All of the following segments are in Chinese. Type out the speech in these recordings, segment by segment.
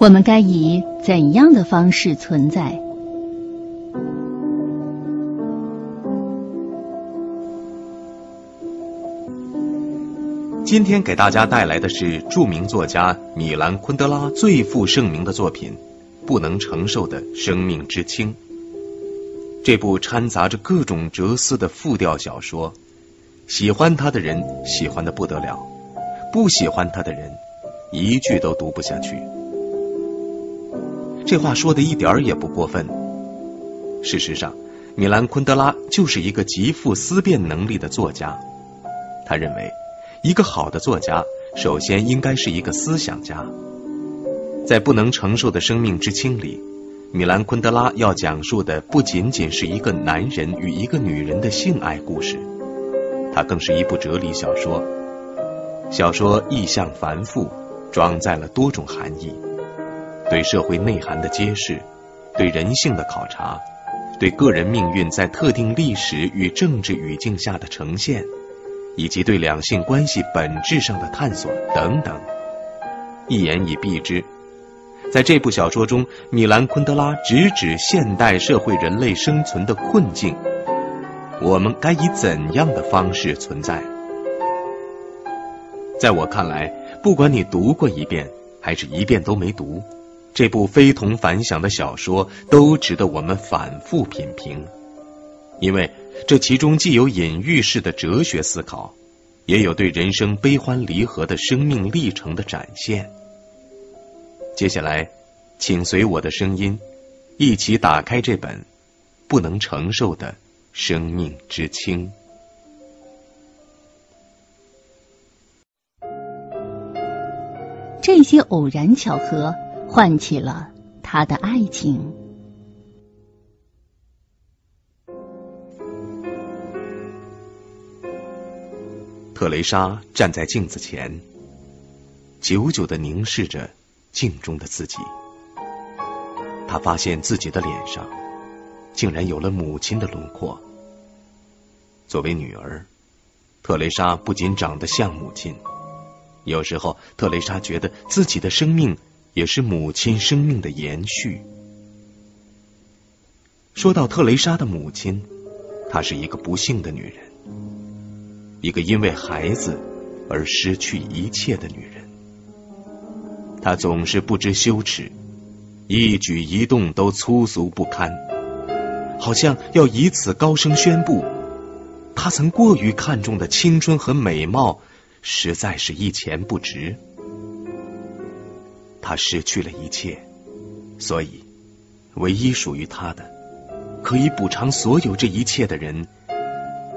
我们该以怎样的方式存在？今天给大家带来的是著名作家米兰昆德拉最负盛名的作品《不能承受的生命之轻》。这部掺杂着各种哲思的复调小说，喜欢他的人喜欢的不得了，不喜欢他的人一句都读不下去。这话说的一点儿也不过分。事实上，米兰昆德拉就是一个极富思辨能力的作家。他认为，一个好的作家首先应该是一个思想家。在不能承受的生命之轻里。米兰昆德拉要讲述的不仅仅是一个男人与一个女人的性爱故事，它更是一部哲理小说。小说意象繁复，装载了多种含义：对社会内涵的揭示，对人性的考察，对个人命运在特定历史与政治语境下的呈现，以及对两性关系本质上的探索等等。一言以蔽之。在这部小说中，米兰昆德拉直指现代社会人类生存的困境。我们该以怎样的方式存在？在我看来，不管你读过一遍，还是一遍都没读，这部非同凡响的小说都值得我们反复品评，因为这其中既有隐喻式的哲学思考，也有对人生悲欢离合的生命历程的展现。接下来，请随我的声音，一起打开这本不能承受的生命之轻。这些偶然巧合唤起了他的爱情。特蕾莎站在镜子前，久久的凝视着。镜中的自己，他发现自己的脸上竟然有了母亲的轮廓。作为女儿，特蕾莎不仅长得像母亲，有时候特蕾莎觉得自己的生命也是母亲生命的延续。说到特蕾莎的母亲，她是一个不幸的女人，一个因为孩子而失去一切的女人。她总是不知羞耻，一举一动都粗俗不堪，好像要以此高声宣布，她曾过于看重的青春和美貌，实在是一钱不值。他失去了一切，所以唯一属于他的，可以补偿所有这一切的人，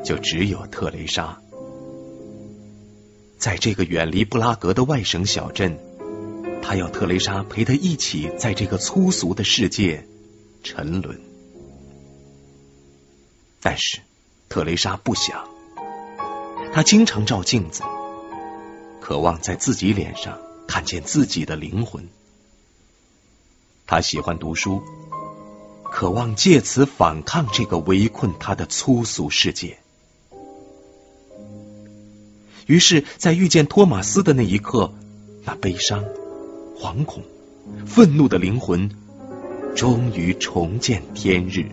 就只有特蕾莎。在这个远离布拉格的外省小镇。他要特蕾莎陪他一起在这个粗俗的世界沉沦，但是特蕾莎不想。她经常照镜子，渴望在自己脸上看见自己的灵魂。他喜欢读书，渴望借此反抗这个围困他的粗俗世界。于是，在遇见托马斯的那一刻，那悲伤。惶恐、愤怒的灵魂终于重见天日。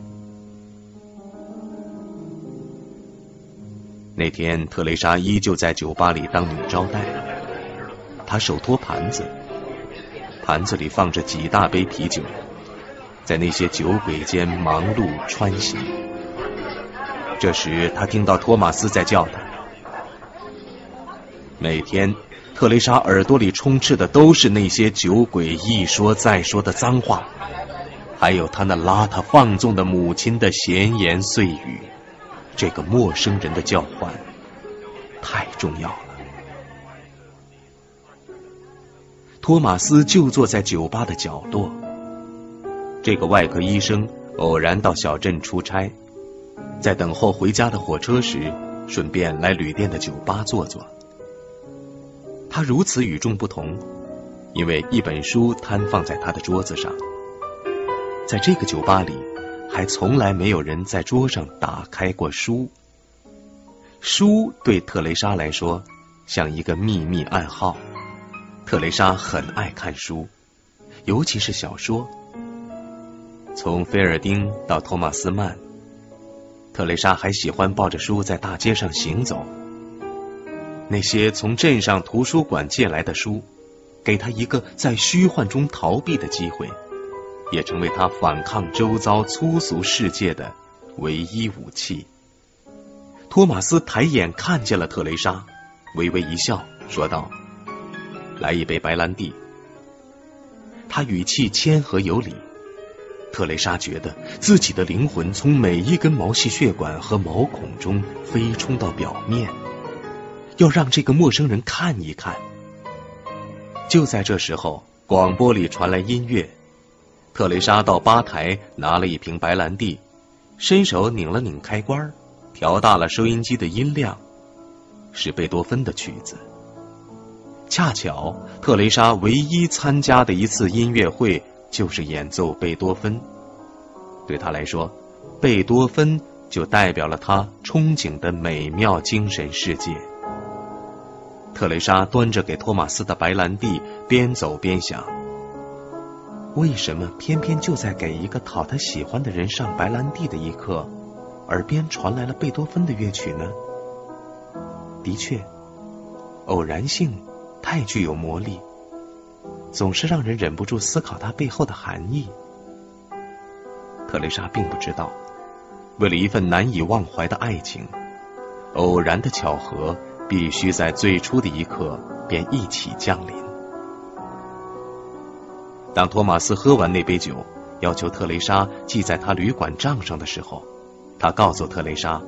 那天，特蕾莎依旧在酒吧里当女招待，他手托盘子，盘子里放着几大杯啤酒，在那些酒鬼间忙碌穿行。这时，他听到托马斯在叫他，每天。特蕾莎耳朵里充斥的都是那些酒鬼一说再说的脏话，还有他那邋遢放纵的母亲的闲言碎语。这个陌生人的叫唤太重要了。托马斯就坐在酒吧的角落。这个外科医生偶然到小镇出差，在等候回家的火车时，顺便来旅店的酒吧坐坐。他如此与众不同，因为一本书摊放在他的桌子上。在这个酒吧里，还从来没有人在桌上打开过书。书对特蕾莎来说像一个秘密暗号。特蕾莎很爱看书，尤其是小说。从菲尔丁到托马斯曼，特蕾莎还喜欢抱着书在大街上行走。那些从镇上图书馆借来的书，给他一个在虚幻中逃避的机会，也成为他反抗周遭粗俗世界的唯一武器。托马斯抬眼看见了特蕾莎，微微一笑，说道：“来一杯白兰地。”他语气谦和有礼。特蕾莎觉得自己的灵魂从每一根毛细血管和毛孔中飞冲到表面，要让这个陌生人看一看。就在这时候，广播里传来音乐。特蕾莎到吧台拿了一瓶白兰地，伸手拧了拧开关，调大了收音机的音量，是贝多芬的曲子。恰巧特蕾莎唯一参加的一次音乐会。就是演奏贝多芬，对他来说，贝多芬就代表了他憧憬的美妙精神世界。特蕾莎端着给托马斯的白兰地，边走边想：为什么偏偏就在给一个讨他喜欢的人上白兰地的一刻，耳边传来了贝多芬的乐曲呢？的确，偶然性太具有魔力。总是让人忍不住思考它背后的含义。特蕾莎并不知道，为了一份难以忘怀的爱情，偶然的巧合必须在最初的一刻便一起降临。当托马斯喝完那杯酒，要求特蕾莎记在他旅馆账上的时候，他告诉特蕾莎，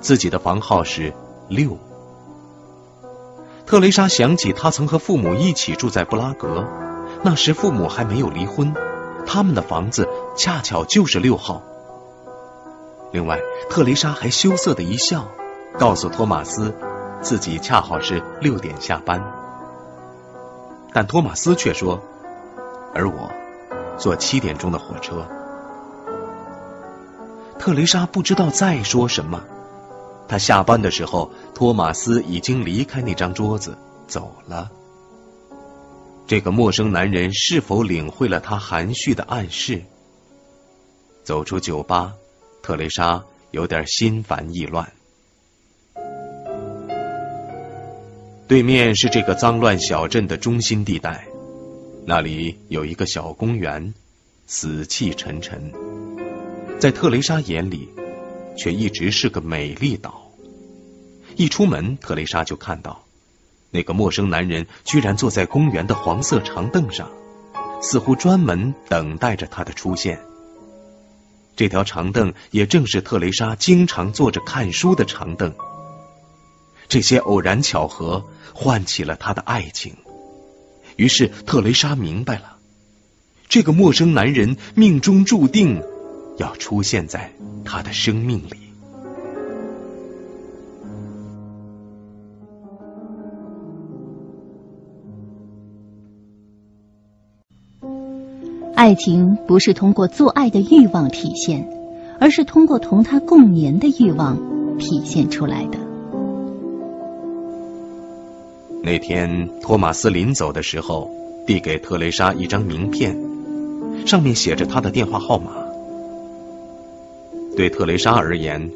自己的房号是六。特蕾莎想起，她曾和父母一起住在布拉格，那时父母还没有离婚，他们的房子恰巧就是六号。另外，特蕾莎还羞涩的一笑，告诉托马斯，自己恰好是六点下班。但托马斯却说，而我坐七点钟的火车。特蕾莎不知道再说什么。他下班的时候，托马斯已经离开那张桌子走了。这个陌生男人是否领会了他含蓄的暗示？走出酒吧，特蕾莎有点心烦意乱。对面是这个脏乱小镇的中心地带，那里有一个小公园，死气沉沉。在特蕾莎眼里，却一直是个美丽岛。一出门，特蕾莎就看到那个陌生男人居然坐在公园的黄色长凳上，似乎专门等待着他的出现。这条长凳也正是特蕾莎经常坐着看书的长凳。这些偶然巧合唤起了他的爱情，于是特蕾莎明白了，这个陌生男人命中注定要出现在他的生命里。爱情不是通过做爱的欲望体现，而是通过同他共眠的欲望体现出来的。那天，托马斯临走的时候，递给特蕾莎一张名片，上面写着他的电话号码。对特蕾莎而言，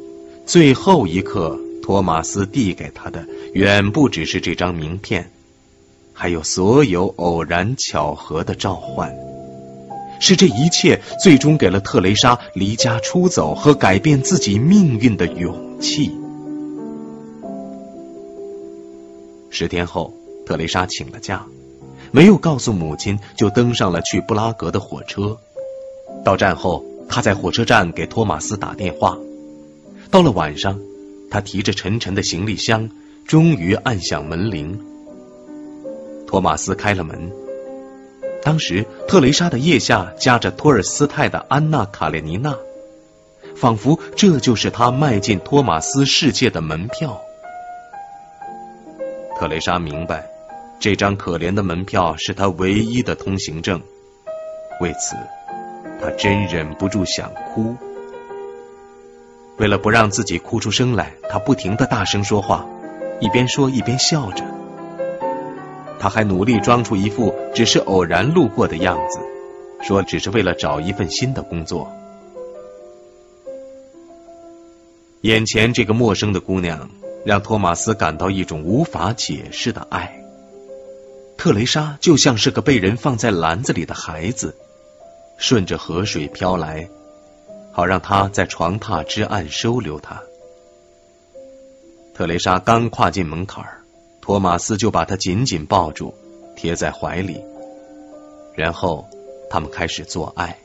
最后一刻，托马斯递给她的远不只是这张名片，还有所有偶然巧合的召唤。是这一切最终给了特蕾莎离家出走和改变自己命运的勇气。十天后，特蕾莎请了假，没有告诉母亲，就登上了去布拉格的火车。到站后，他在火车站给托马斯打电话。到了晚上，他提着沉沉的行李箱，终于按响门铃。托马斯开了门。当时，特蕾莎的腋下夹着托尔斯泰的《安娜·卡列尼娜》，仿佛这就是她迈进托马斯世界的门票。特蕾莎明白，这张可怜的门票是她唯一的通行证。为此，他真忍不住想哭。为了不让自己哭出声来，他不停的大声说话，一边说一边笑着。他还努力装出一副只是偶然路过的样子。说只是为了找一份新的工作。眼前这个陌生的姑娘，让托马斯感到一种无法解释的爱。特蕾莎就像是个被人放在篮子里的孩子，顺着河水飘来，好让他在床榻之岸收留他。特蕾莎刚跨进门槛，托马斯就把她紧紧抱住，贴在怀里，然后他们开始做爱。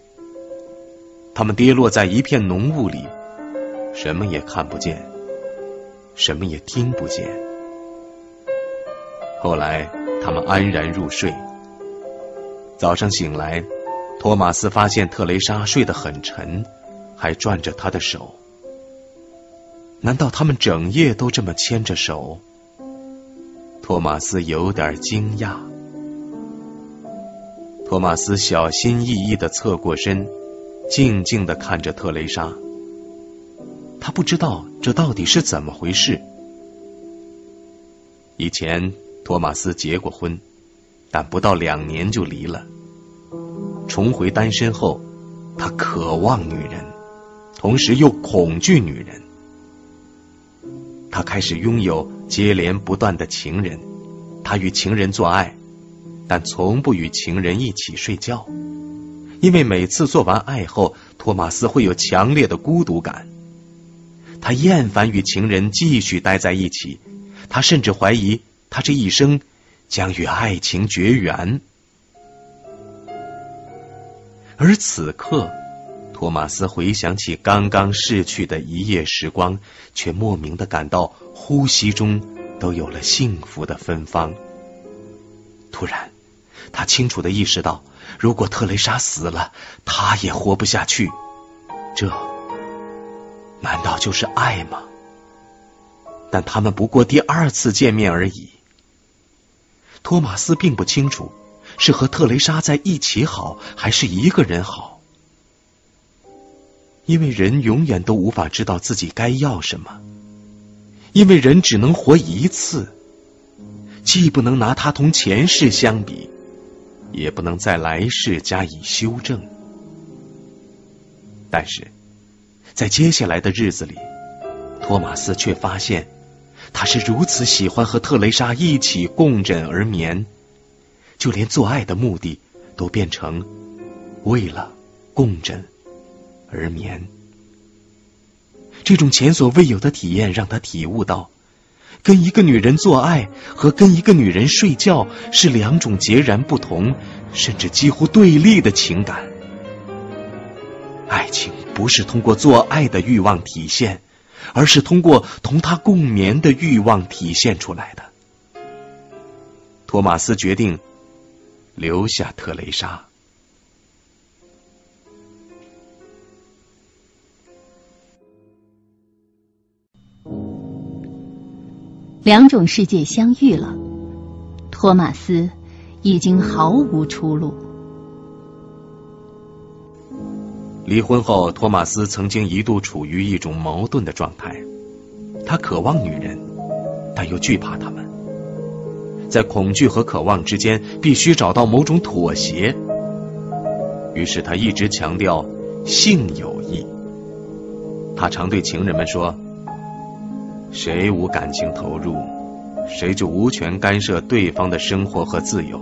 他们跌落在一片浓雾里。什么也看不见，什么也听不见。后来，他们安然入睡。早上醒来，托马斯发现特蕾莎睡得很沉，还攥着他的手。难道他们整夜都这么牵着手？托马斯有点惊讶。托马斯小心翼翼的侧过身，静静的看着特蕾莎。他不知道这到底是怎么回事。以前托马斯结过婚，但不到两年就离了。重回单身后，他渴望女人，同时又恐惧女人。他开始拥有接连不断的情人，他与情人做爱，但从不与情人一起睡觉，因为每次做完爱后，托马斯会有强烈的孤独感。他厌烦与情人继续待在一起，他甚至怀疑他这一生将与爱情绝缘。而此刻，托马斯回想起刚刚逝去的一夜时光，却莫名的感到呼吸中都有了幸福的芬芳。突然，他清楚的意识到，如果特蕾莎死了，他也活不下去。这。难道就是爱吗？但他们不过第二次见面而已。托马斯并不清楚是和特蕾莎在一起好，还是一个人好，因为人永远都无法知道自己该要什么，因为人只能活一次，既不能拿他同前世相比，也不能在来世加以修正。但是。在接下来的日子里，托马斯却发现，他是如此喜欢和特蕾莎一起共枕而眠，就连做爱的目的都变成为了共枕而眠。这种前所未有的体验让他体悟到，跟一个女人做爱和跟一个女人睡觉是两种截然不同，甚至几乎对立的情感。爱情。不是通过做爱的欲望体现，而是通过同他共眠的欲望体现出来的。托马斯决定留下特蕾莎。两种世界相遇了，托马斯已经毫无出路。离婚后，托马斯曾经一度处于一种矛盾的状态。他渴望女人，但又惧怕她们。在恐惧和渴望之间，必须找到某种妥协。于是他一直强调性友谊。他常对情人们说：“谁无感情投入，谁就无权干涉对方的生活和自由。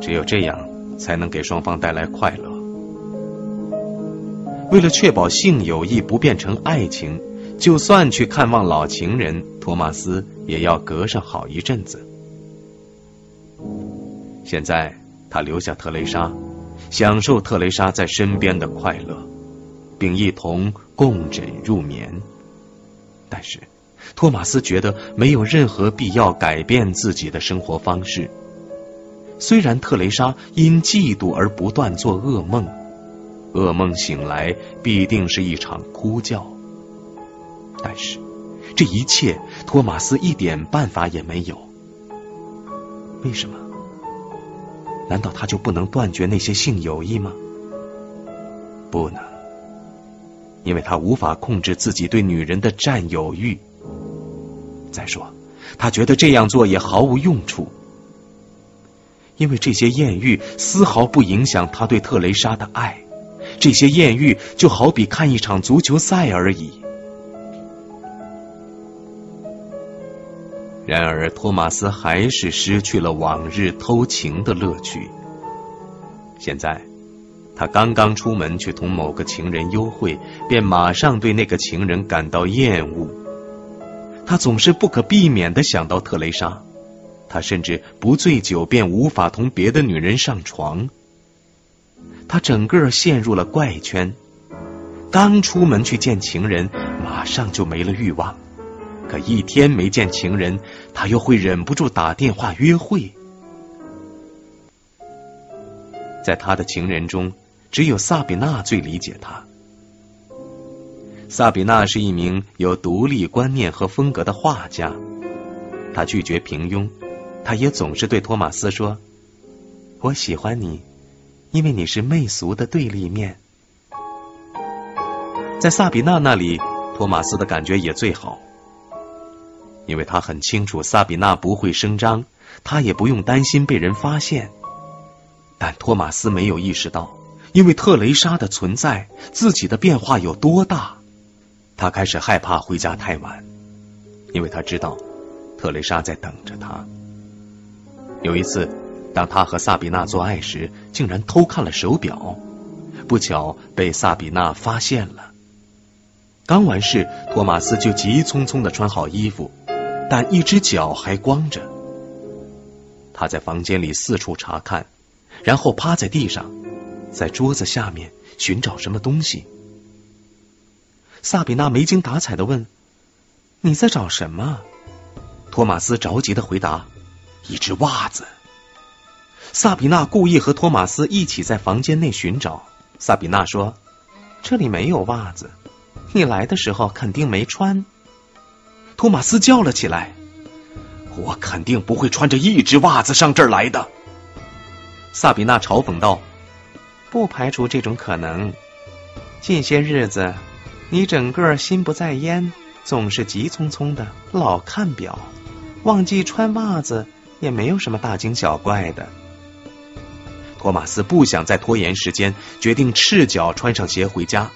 只有这样，才能给双方带来快乐。”为了确保性友谊不变成爱情，就算去看望老情人，托马斯也要隔上好一阵子。现在他留下特蕾莎，享受特蕾莎在身边的快乐，并一同共枕入眠。但是，托马斯觉得没有任何必要改变自己的生活方式。虽然特蕾莎因嫉妒而不断做噩梦。噩梦醒来必定是一场哭叫，但是这一切托马斯一点办法也没有。为什么？难道他就不能断绝那些性友谊吗？不能，因为他无法控制自己对女人的占有欲。再说，他觉得这样做也毫无用处。因为这些艳遇丝毫不影响他对特蕾莎的爱，这些艳遇就好比看一场足球赛而已。然而，托马斯还是失去了往日偷情的乐趣。现在，他刚刚出门去同某个情人幽会，便马上对那个情人感到厌恶。他总是不可避免的想到特蕾莎。他甚至不醉酒便无法同别的女人上床。他整个陷入了怪圈，刚出门去见情人，马上就没了欲望。可一天没见情人，他又会忍不住打电话约会。在他的情人中，只有萨比娜最理解他。萨比娜是一名有独立观念和风格的画家，他拒绝平庸。他也总是对托马斯说：“我喜欢你，因为你是媚俗的对立面。”在萨比娜那里，托马斯的感觉也最好，因为他很清楚萨比娜不会声张，他也不用担心被人发现。但托马斯没有意识到，因为特蕾莎的存在，自己的变化有多大。他开始害怕回家太晚，因为他知道特蕾莎在等着他。有一次，当他和萨比娜做爱时，竟然偷看了手表，不巧被萨比娜发现了。刚完事，托马斯就急匆匆的穿好衣服，但一只脚还光着。他在房间里四处查看，然后趴在地上，在桌子下面寻找什么东西。萨比娜没精打采的问：“你在找什么？”托马斯着急的回答。一只袜子。萨比娜故意和托马斯一起在房间内寻找。萨比娜说：“这里没有袜子，你来的时候肯定没穿。”托马斯叫了起来：“我肯定不会穿着一只袜子上这儿来的。”萨比娜嘲讽道：“不排除这种可能。近些日子，你整个心不在焉，总是急匆匆的，老看表，忘记穿袜子。”也没有什么大惊小怪的。托马斯不想再拖延时间，决定赤脚穿上鞋回家。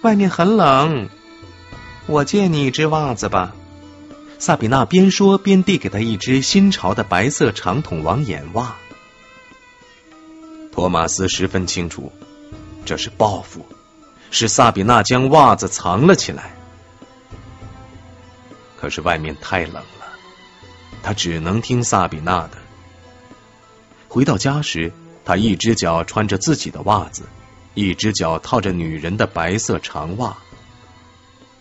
外面很冷，我借你一只袜子吧。萨比娜边说边递给他一只新潮的白色长筒网眼袜。托马斯十分清楚，这是报复，是萨比娜将袜子藏了起来。可是外面太冷了。他只能听萨比娜的。回到家时，他一只脚穿着自己的袜子，一只脚套着女人的白色长袜。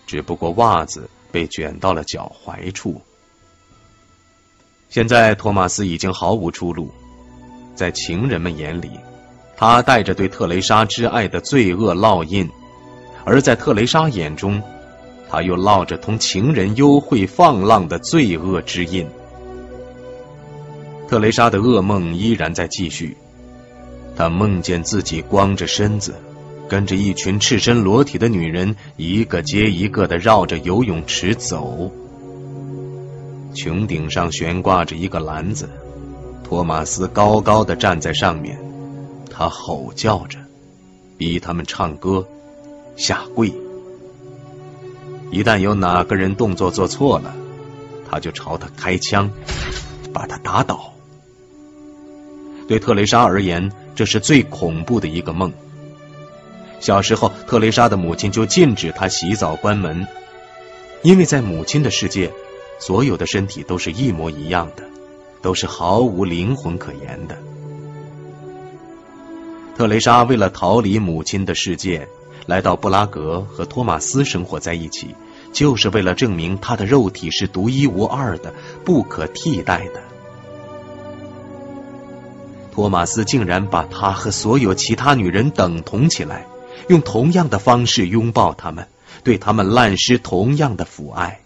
只不过袜子被卷到了脚踝处。现在托马斯已经毫无出路，在情人们眼里，他带着对特蕾莎之爱的罪恶烙印；而在特蕾莎眼中，他又烙着同情人幽会放浪的罪恶之印。特蕾莎的噩梦依然在继续，她梦见自己光着身子，跟着一群赤身裸体的女人，一个接一个的绕着游泳池走。穹顶上悬挂着一个篮子，托马斯高高的站在上面，他吼叫着，逼他们唱歌、下跪。一旦有哪个人动作做错了，他就朝他开枪，把他打倒。对特蕾莎而言，这是最恐怖的一个梦。小时候，特蕾莎的母亲就禁止她洗澡、关门，因为在母亲的世界，所有的身体都是一模一样的，都是毫无灵魂可言的。特蕾莎为了逃离母亲的世界，来到布拉格和托马斯生活在一起，就是为了证明她的肉体是独一无二的、不可替代的。托马斯竟然把她和所有其他女人等同起来，用同样的方式拥抱他们，对他们滥施同样的抚爱。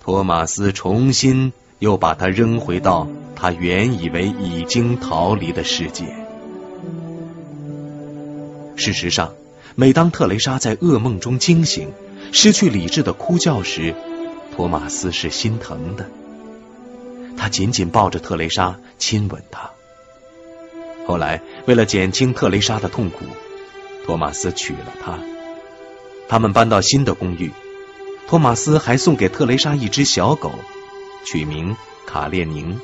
托马斯重新又把他扔回到他原以为已经逃离的世界。事实上，每当特蕾莎在噩梦中惊醒、失去理智的哭叫时，托马斯是心疼的。他紧紧抱着特蕾莎，亲吻她。后来，为了减轻特蕾莎的痛苦，托马斯娶了她。他们搬到新的公寓，托马斯还送给特蕾莎一只小狗，取名卡列宁。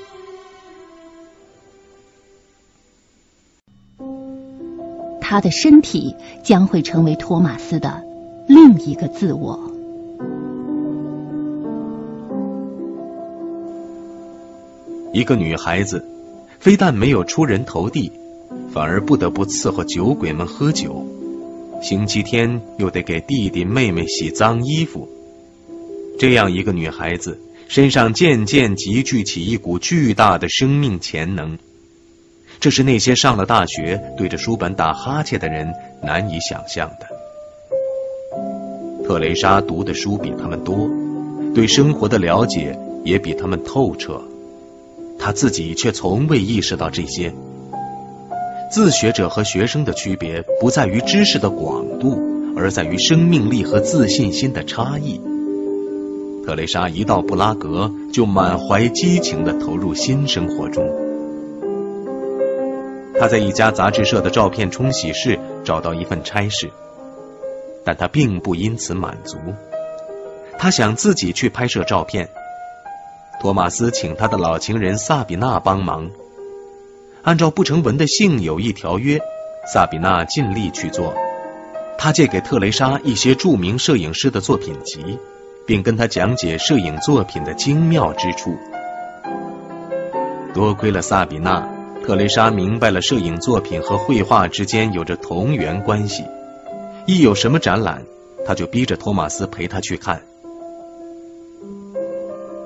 他的身体将会成为托马斯的另一个自我。一个女孩子，非但没有出人头地，反而不得不伺候酒鬼们喝酒。星期天又得给弟弟妹妹洗脏衣服。这样一个女孩子，身上渐渐集聚起一股巨大的生命潜能。这是那些上了大学对着书本打哈欠的人难以想象的。特蕾莎读的书比他们多，对生活的了解也比他们透彻，她自己却从未意识到这些。自学者和学生的区别不在于知识的广度，而在于生命力和自信心的差异。特蕾莎一到布拉格，就满怀激情地投入新生活中。她在一家杂志社的照片冲洗室找到一份差事，但她并不因此满足。她想自己去拍摄照片。托马斯请他的老情人萨比娜帮忙。按照不成文的性友谊条约，萨比娜尽力去做。他借给特蕾莎一些著名摄影师的作品集，并跟他讲解摄影作品的精妙之处。多亏了萨比娜。特蕾莎明白了，摄影作品和绘画之间有着同源关系。一有什么展览，他就逼着托马斯陪她去看。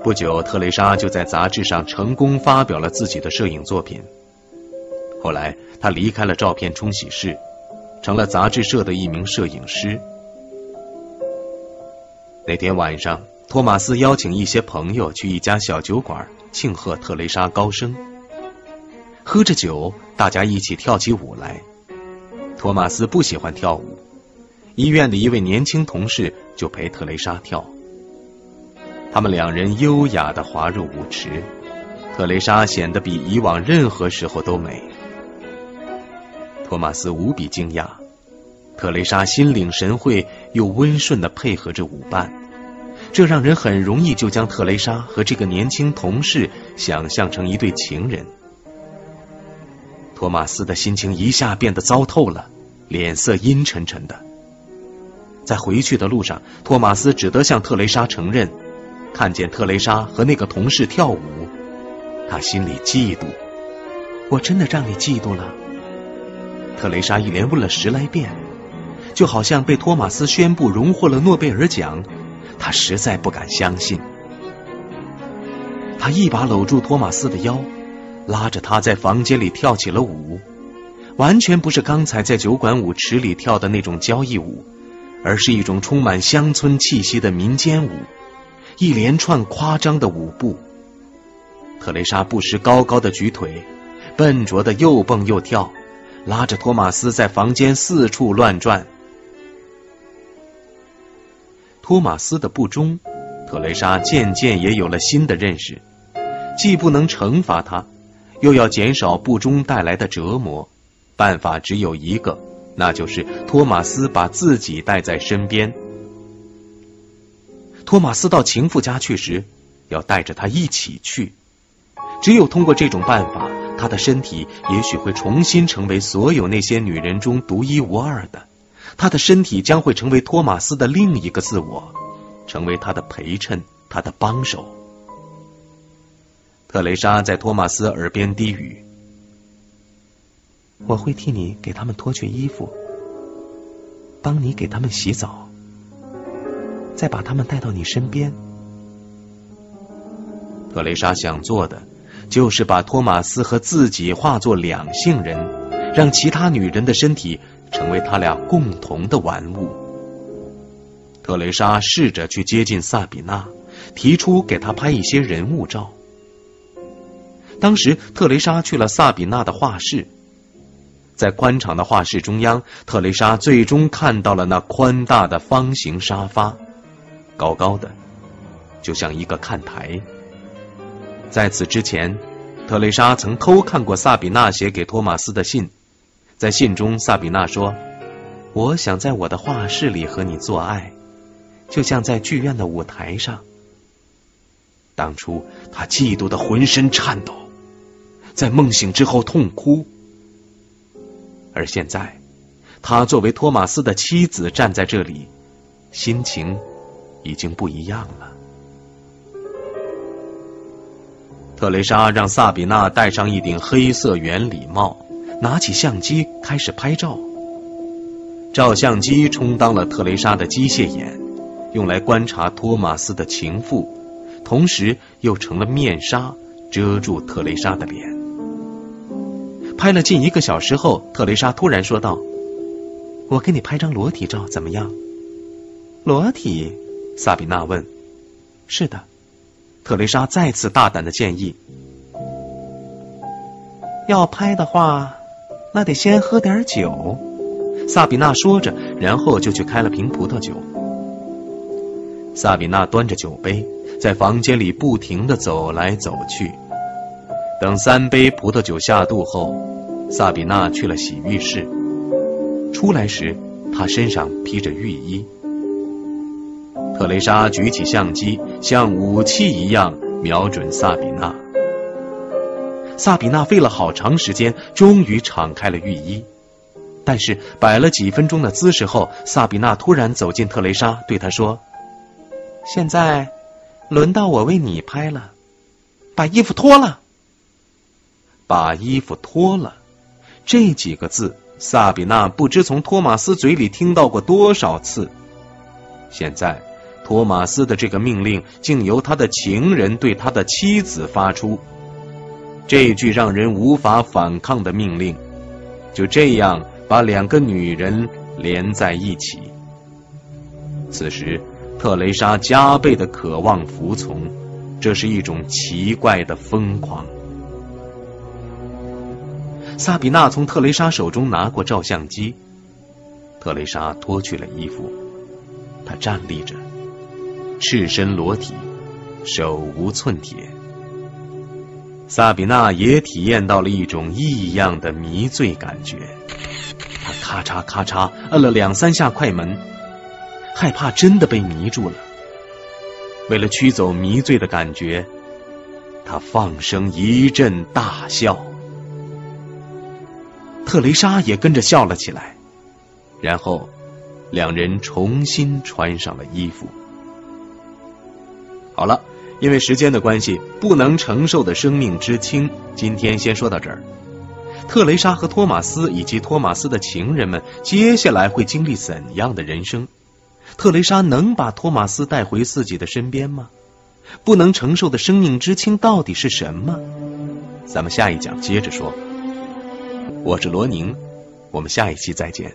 不久，特蕾莎就在杂志上成功发表了自己的摄影作品。后来，他离开了照片冲洗室，成了杂志社的一名摄影师。那天晚上，托马斯邀请一些朋友去一家小酒馆庆贺特蕾莎高升。喝着酒，大家一起跳起舞来。托马斯不喜欢跳舞，医院的一位年轻同事就陪特蕾莎跳。他们两人优雅的滑入舞池，特蕾莎显得比以往任何时候都美。托马斯无比惊讶，特蕾莎心领神会又温顺的配合着舞伴，这让人很容易就将特蕾莎和这个年轻同事想象成一对情人。托马斯的心情一下变得糟透了，脸色阴沉沉的。在回去的路上，托马斯只得向特蕾莎承认，看见特蕾莎和那个同事跳舞，他心里嫉妒。我真的让你嫉妒了。特蕾莎一连问了十来遍，就好像被托马斯宣布荣获了诺贝尔奖，他实在不敢相信。他一把搂住托马斯的腰。拉着他在房间里跳起了舞，完全不是刚才在酒馆舞池里跳的那种交谊舞，而是一种充满乡村气息的民间舞，一连串夸张的舞步。特蕾莎不时高高的举腿，笨拙的又蹦又跳，拉着托马斯在房间四处乱转。托马斯的不忠，特蕾莎渐渐也有了新的认识，既不能惩罚他。又要减少不忠带来的折磨，办法只有一个，那就是托马斯把自己带在身边。托马斯到情妇家去时，要带着他一起去。只有通过这种办法，他的身体也许会重新成为所有那些女人中独一无二的。他的身体将会成为托马斯的另一个自我，成为他的陪衬，他的帮手。特蕾莎在托马斯耳边低语：“我会替你给他们脱去衣服，帮你给他们洗澡，再把他们带到你身边。”特蕾莎想做的就是把托马斯和自己化作两性人，让其他女人的身体成为他俩共同的玩物。特蕾莎试着去接近萨比娜，提出给她拍一些人物照。当时，特蕾莎去了萨比娜的画室，在宽敞的画室中央，特蕾莎最终看到了那宽大的方形沙发，高高的，就像一个看台。在此之前，特蕾莎曾偷看过萨比娜写给托马斯的信，在信中，萨比娜说：“我想在我的画室里和你做爱，就像在剧院的舞台上。”当初他嫉妒的浑身颤抖，在梦醒之后痛哭，而现在，他作为托马斯的妻子站在这里，心情已经不一样了。特蕾莎让萨比娜戴上一顶黑色圆礼帽，拿起相机开始拍照。照相机充当了特蕾莎的机械眼，用来观察托马斯的情妇，同时又成了面纱，遮住特蕾莎的脸。拍了近一个小时后，特蕾莎突然说道：“我给你拍张裸体照，怎么样？”裸体？萨比娜问。“是的。”特蕾莎再次大胆的建议：“要拍的话，那得先喝点酒。”萨比娜说着，然后就去开了瓶葡萄酒。萨比娜端着酒杯，在房间里不停的走来走去。等三杯葡萄酒下肚后，萨比娜去了洗浴室。出来时，她身上披着浴衣。特蕾莎举起相机，像武器一样瞄准萨比娜。萨比娜费了好长时间，终于敞开了浴衣。但是摆了几分钟的姿势后，萨比娜突然走进特蕾莎，对她说：“现在轮到我为你拍了，把衣服脱了。”把衣服脱了，这几个字，萨比娜不知从托马斯嘴里听到过多少次。现在。托马斯的这个命令竟由他的情人对他的妻子发出，这句让人无法反抗的命令，就这样把两个女人连在一起。此时，特蕾莎加倍的渴望服从，这是一种奇怪的疯狂。萨比娜从特蕾莎手中拿过照相机，特蕾莎脱去了衣服，她站立着。赤身裸体，手无寸铁。萨比娜也体验到了一种异样的迷醉感觉。她咔嚓咔嚓摁了两三下快门，害怕真的被迷住了。为了驱走迷醉的感觉，她放声一阵大笑。特蕾莎也跟着笑了起来。然后，两人重新穿上了衣服。好了，因为时间的关系，不能承受的生命之轻，今天先说到这儿。特蕾莎和托马斯以及托马斯的情人们，接下来会经历怎样的人生？特蕾莎能把托马斯带回自己的身边吗？不能承受的生命之轻到底是什么？咱们下一讲接着说。我是罗宁，我们下一期再见。